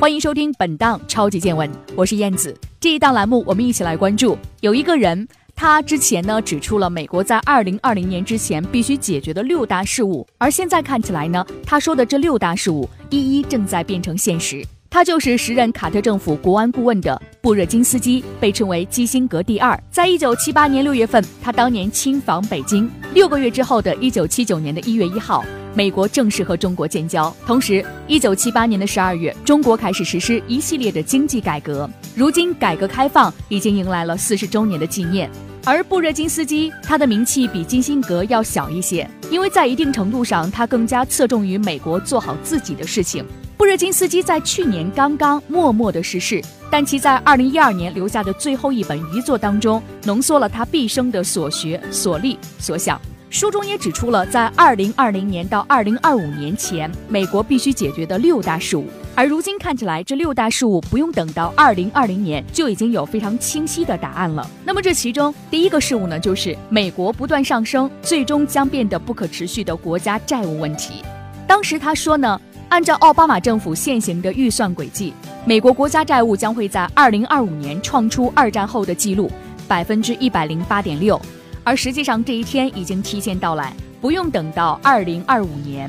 欢迎收听本档超级见闻，我是燕子。这一档栏目，我们一起来关注有一个人，他之前呢指出了美国在二零二零年之前必须解决的六大事务，而现在看起来呢，他说的这六大事务一一正在变成现实。他就是时任卡特政府国安顾问的布热津斯基，被称为基辛格第二。在一九七八年六月份，他当年亲访北京，六个月之后的一九七九年的一月一号。美国正式和中国建交，同时，一九七八年的十二月，中国开始实施一系列的经济改革。如今，改革开放已经迎来了四十周年的纪念。而布热津斯基，他的名气比基辛格要小一些，因为在一定程度上，他更加侧重于美国做好自己的事情。布热津斯基在去年刚刚默默的逝世，但其在二零一二年留下的最后一本遗作当中，浓缩了他毕生的所学、所立、所想。书中也指出了，在二零二零年到二零二五年前，美国必须解决的六大事务。而如今看起来，这六大事务不用等到二零二零年，就已经有非常清晰的答案了。那么这其中第一个事务呢，就是美国不断上升，最终将变得不可持续的国家债务问题。当时他说呢，按照奥巴马政府现行的预算轨迹，美国国家债务将会在二零二五年创出二战后的纪录，百分之一百零八点六。而实际上，这一天已经提前到来，不用等到二零二五年。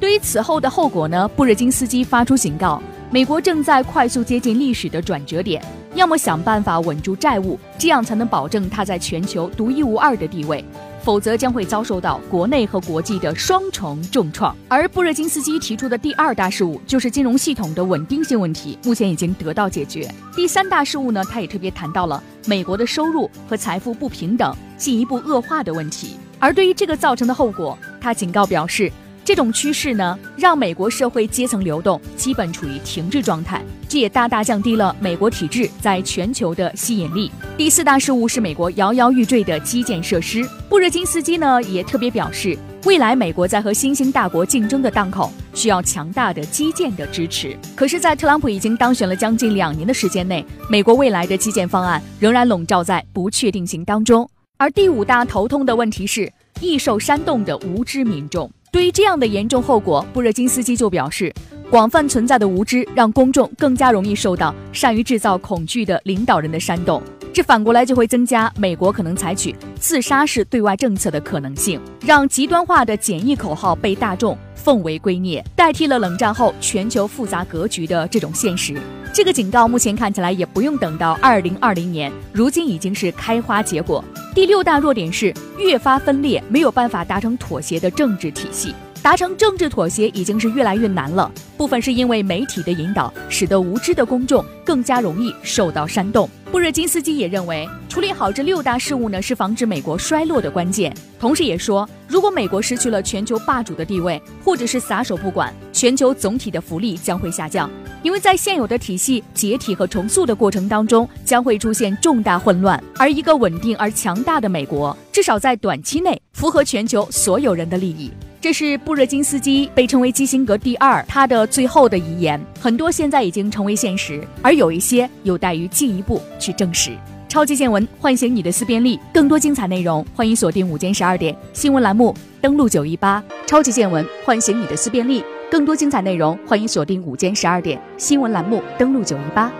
对于此后的后果呢？布热津斯基发出警告：美国正在快速接近历史的转折点，要么想办法稳住债务，这样才能保证它在全球独一无二的地位。否则将会遭受到国内和国际的双重重创。而布热津斯基提出的第二大事务就是金融系统的稳定性问题，目前已经得到解决。第三大事务呢，他也特别谈到了美国的收入和财富不平等进一步恶化的问题。而对于这个造成的后果，他警告表示。这种趋势呢，让美国社会阶层流动基本处于停滞状态，这也大大降低了美国体制在全球的吸引力。第四大事务是美国摇摇欲坠的基建设施。布热津斯基呢也特别表示，未来美国在和新兴大国竞争的档口需要强大的基建的支持。可是，在特朗普已经当选了将近两年的时间内，美国未来的基建方案仍然笼罩在不确定性当中。而第五大头痛的问题是易受煽动的无知民众。对于这样的严重后果，布热津斯基就表示，广泛存在的无知让公众更加容易受到善于制造恐惧的领导人的煽动，这反过来就会增加美国可能采取自杀式对外政策的可能性，让极端化的简易口号被大众奉为圭臬，代替了冷战后全球复杂格局的这种现实。这个警告目前看起来也不用等到二零二零年，如今已经是开花结果。第六大弱点是越发分裂，没有办法达成妥协的政治体系。达成政治妥协已经是越来越难了。部分是因为媒体的引导，使得无知的公众更加容易受到煽动。布热津斯基也认为，处理好这六大事务呢，是防止美国衰落的关键。同时也说，如果美国失去了全球霸主的地位，或者是撒手不管，全球总体的福利将会下降。因为在现有的体系解体和重塑的过程当中，将会出现重大混乱，而一个稳定而强大的美国，至少在短期内符合全球所有人的利益。这是布热津斯基被称为基辛格第二，他的最后的遗言，很多现在已经成为现实，而有一些有待于进一步去证实。超级见闻，唤醒你的思辨力，更多精彩内容，欢迎锁定午间十二点新闻栏目，登录九一八。超级见闻，唤醒你的思辨力。更多精彩内容，欢迎锁定午间十二点新闻栏目，登录九一八。